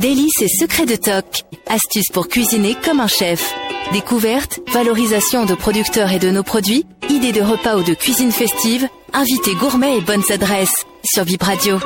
Délices et secrets de toc. Astuces pour cuisiner comme un chef. Découvertes, valorisation de producteurs et de nos produits, idées de repas ou de cuisine festive, invités gourmets et bonnes adresses sur Vibradio.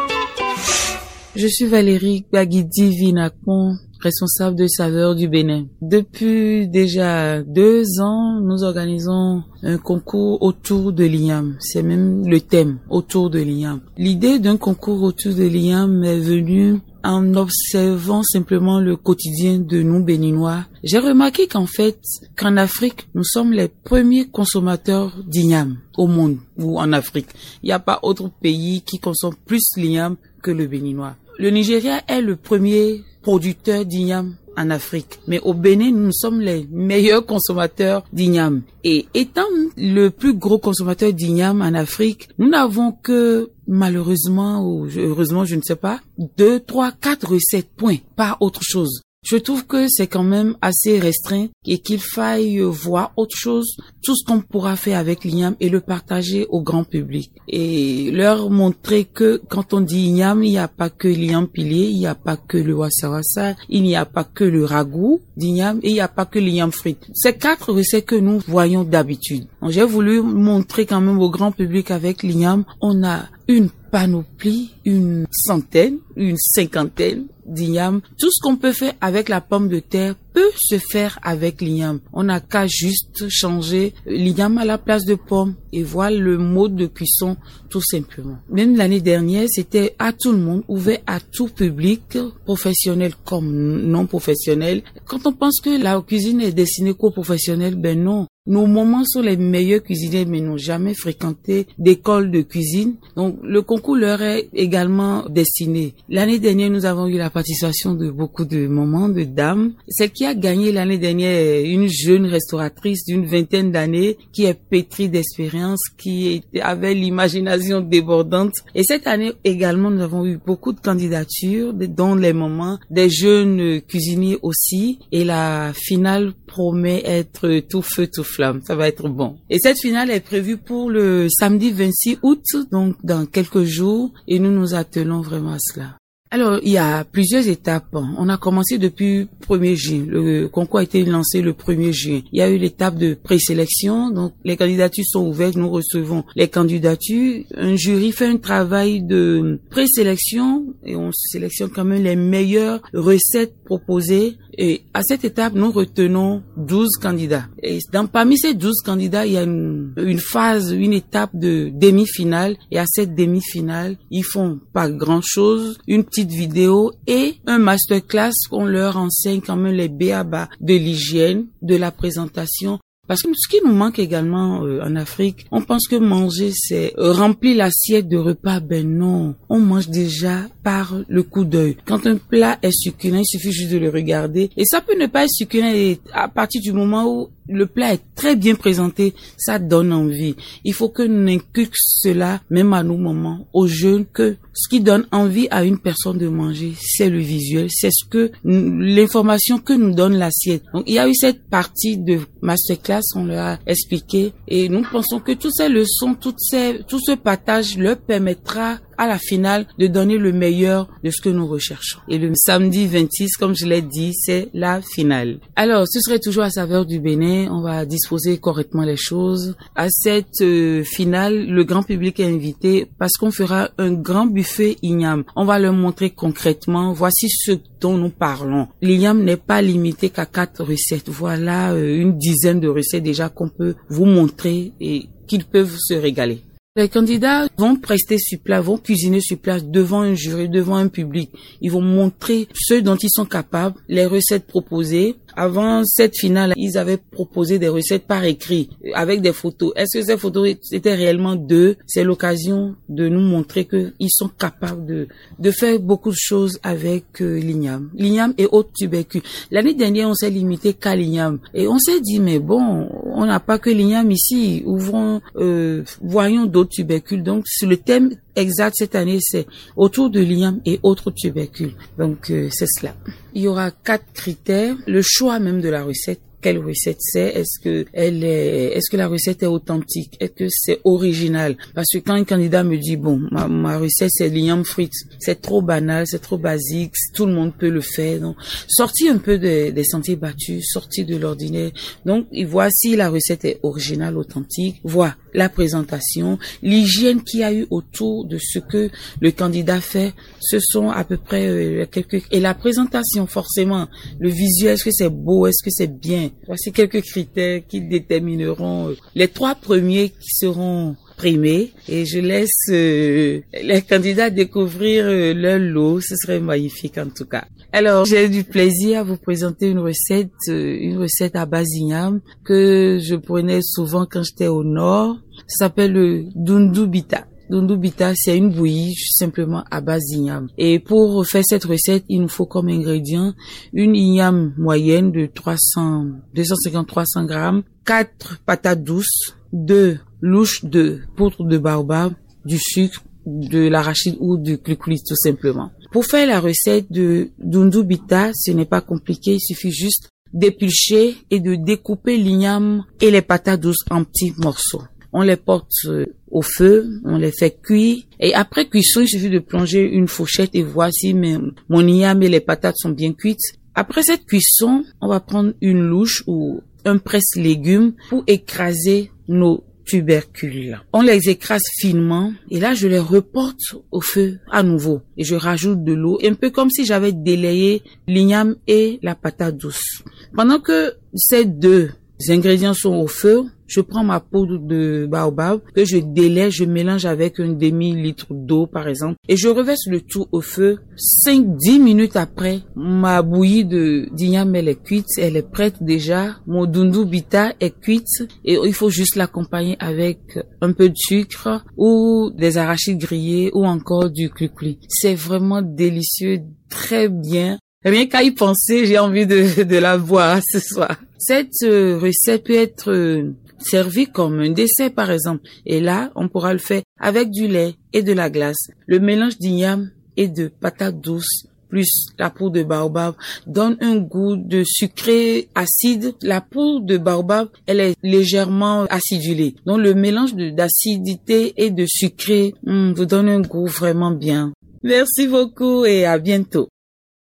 Je suis Valérie Baguidi Vinacon, responsable de saveurs du Bénin. Depuis déjà deux ans, nous organisons un concours autour de l'igname. C'est même le thème, autour de l'igname. L'idée d'un concours autour de l'igname est venue en observant simplement le quotidien de nous béninois, j'ai remarqué qu'en fait, qu'en Afrique, nous sommes les premiers consommateurs d'igname au monde ou en Afrique. Il n'y a pas autre pays qui consomme plus l'igname que le béninois. Le Nigeria est le premier producteur d'igname en Afrique. Mais au Bénin, nous sommes les meilleurs consommateurs d'igname. Et étant le plus gros consommateur d'igname en Afrique, nous n'avons que malheureusement ou heureusement, je ne sais pas, deux, trois, quatre recettes, points, pas autre chose. Je trouve que c'est quand même assez restreint et qu'il faille voir autre chose, tout ce qu'on pourra faire avec l'igname et le partager au grand public. Et leur montrer que quand on dit igname, il n'y a pas que l'igname pilier, il n'y a pas que le wasawasa, il n'y a pas que le ragoût d'igname et il n'y a pas que l'igname frite. C'est quatre recettes que nous voyons d'habitude. J'ai voulu montrer quand même au grand public avec l'igname, on a une panoplie, une centaine, une cinquantaine d'igname. Tout ce qu'on peut faire avec la pomme de terre peut se faire avec l'igname. On n'a qu'à juste changer l'igname à la place de pomme et voir le mode de cuisson tout simplement. Même l'année dernière, c'était à tout le monde, ouvert à tout public, professionnel comme non professionnel. Quand on pense que la cuisine est destinée qu'aux professionnels, ben non. Nos moments sont les meilleurs cuisiniers, mais n'ont jamais fréquenté d'école de cuisine. Donc, le concours leur est également destiné. L'année dernière, nous avons eu la participation de beaucoup de moments, de dames. Celle qui a gagné l'année dernière une jeune restauratrice d'une vingtaine d'années, qui est pétrie d'expérience, qui avait l'imagination débordante. Et cette année également, nous avons eu beaucoup de candidatures, dont les moments des jeunes cuisiniers aussi. Et la finale promet être tout feu, tout flamme. Ça va être bon. Et cette finale est prévue pour le samedi 26 août, donc dans quelques jours, et nous nous attelons vraiment à cela. Alors, il y a plusieurs étapes. On a commencé depuis 1er juin. Le concours a été lancé le 1er juin. Il y a eu l'étape de présélection. Donc, les candidatures sont ouvertes. Nous recevons les candidatures. Un jury fait un travail de présélection et on sélectionne quand même les meilleures recettes proposées. Et à cette étape, nous retenons 12 candidats. Et dans, parmi ces 12 candidats, il y a une, une phase, une étape de demi-finale. Et à cette demi-finale, ils font pas grand chose. Une petite vidéo et un masterclass on leur enseigne quand même les béabas de l'hygiène, de la présentation, parce que ce qui nous manque également euh, en Afrique, on pense que manger, c'est remplir l'assiette de repas. Ben non, on mange déjà par le coup d'œil. Quand un plat est succulent, il suffit juste de le regarder. Et ça peut ne pas être succulent à partir du moment où le plat est très bien présenté, ça donne envie. Il faut que nous inculquions cela, même à nos moments, aux jeunes, que ce qui donne envie à une personne de manger, c'est le visuel, c'est ce que l'information que nous donne l'assiette. Donc il y a eu cette partie de masterclass, on leur a expliqué, et nous pensons que toutes ces leçons, toutes ces, tout ce partage leur permettra à la finale de donner le meilleur de ce que nous recherchons. Et le samedi 26, comme je l'ai dit, c'est la finale. Alors, ce serait toujours à saveur du Bénin. On va disposer correctement les choses. À cette euh, finale, le grand public est invité parce qu'on fera un grand buffet igname. On va leur montrer concrètement, voici ce dont nous parlons. L'igname n'est pas limité qu'à quatre recettes. Voilà euh, une dizaine de recettes déjà qu'on peut vous montrer et qu'ils peuvent se régaler. Les candidats vont prester sur place, vont cuisiner sur place devant un jury, devant un public. Ils vont montrer ce dont ils sont capables, les recettes proposées, avant cette finale, ils avaient proposé des recettes par écrit avec des photos. Est-ce que ces photos étaient réellement d'eux? C'est l'occasion de nous montrer qu'ils sont capables de, de faire beaucoup de choses avec euh, l'igname. L'igname et autres tubercules. L'année dernière, on s'est limité qu'à l'igname. Et on s'est dit, mais bon, on n'a pas que l'igname ici. Ouvrons, euh, voyons d'autres tubercules. Donc, le thème exact cette année, c'est autour de l'igname et autres tubercules. Donc, euh, c'est cela. Il y aura quatre critères. Le choix même de la recette quelle recette c'est, est-ce que elle est, est-ce que la recette est authentique, est-ce que c'est original? Parce que quand un candidat me dit bon, ma, recette c'est l'igname frites, c'est trop banal, c'est trop basique, tout le monde peut le faire. Donc, sorti un peu des sentiers battus, sorti de l'ordinaire. Donc, voici la recette est originale, authentique. Voit la présentation, l'hygiène qu'il y a eu autour de ce que le candidat fait. Ce sont à peu près euh, quelques et la présentation forcément, le visuel, est-ce que c'est beau, est-ce que c'est bien? Voici quelques critères qui détermineront euh, les trois premiers qui seront et je laisse euh, les candidats découvrir leur lot. Ce serait magnifique en tout cas. Alors, j'ai du plaisir à vous présenter une recette, euh, une recette à basignam que je prenais souvent quand j'étais au nord. Ça s'appelle le dundubita. Dundubita, c'est une bouillie simplement à base d'igname. Et pour faire cette recette, il nous faut comme ingrédient une igname moyenne de 300, 250-300 grammes, 4 patates douces, 2 louches de poudre de baobab, du sucre, de l'arachide ou du glucose tout simplement. Pour faire la recette de Dundubita, ce n'est pas compliqué, il suffit juste d'éplucher et de découper l'igname et les patates douces en petits morceaux. On les porte euh, au feu, on les fait cuire et après cuisson, il suffit de plonger une fourchette et voici mon igname et les patates sont bien cuites. Après cette cuisson, on va prendre une louche ou un presse légumes pour écraser nos tubercules. On les écrase finement et là je les reporte au feu à nouveau et je rajoute de l'eau, un peu comme si j'avais délayé l'igname et la patate douce. Pendant que ces deux ingrédients sont au feu, je prends ma poudre de baobab que je délaie, je mélange avec un demi-litre d'eau par exemple et je reverse le tout au feu. 5-10 minutes après, ma bouillie de d'igname elle est cuite, elle est prête déjà. Mon dundu bita est cuite et il faut juste l'accompagner avec un peu de sucre ou des arachides grillés ou encore du cuculi. C'est vraiment délicieux, très bien. Rien qu'à y penser, j'ai envie de, de la boire ce soir. Cette euh, recette peut être euh, servi comme un dessert par exemple. Et là, on pourra le faire avec du lait et de la glace. Le mélange d'igname et de patates douces plus la poudre de baobab donne un goût de sucré acide. La poudre de baobab, elle est légèrement acidulée. Donc le mélange d'acidité et de sucré hmm, vous donne un goût vraiment bien. Merci beaucoup et à bientôt.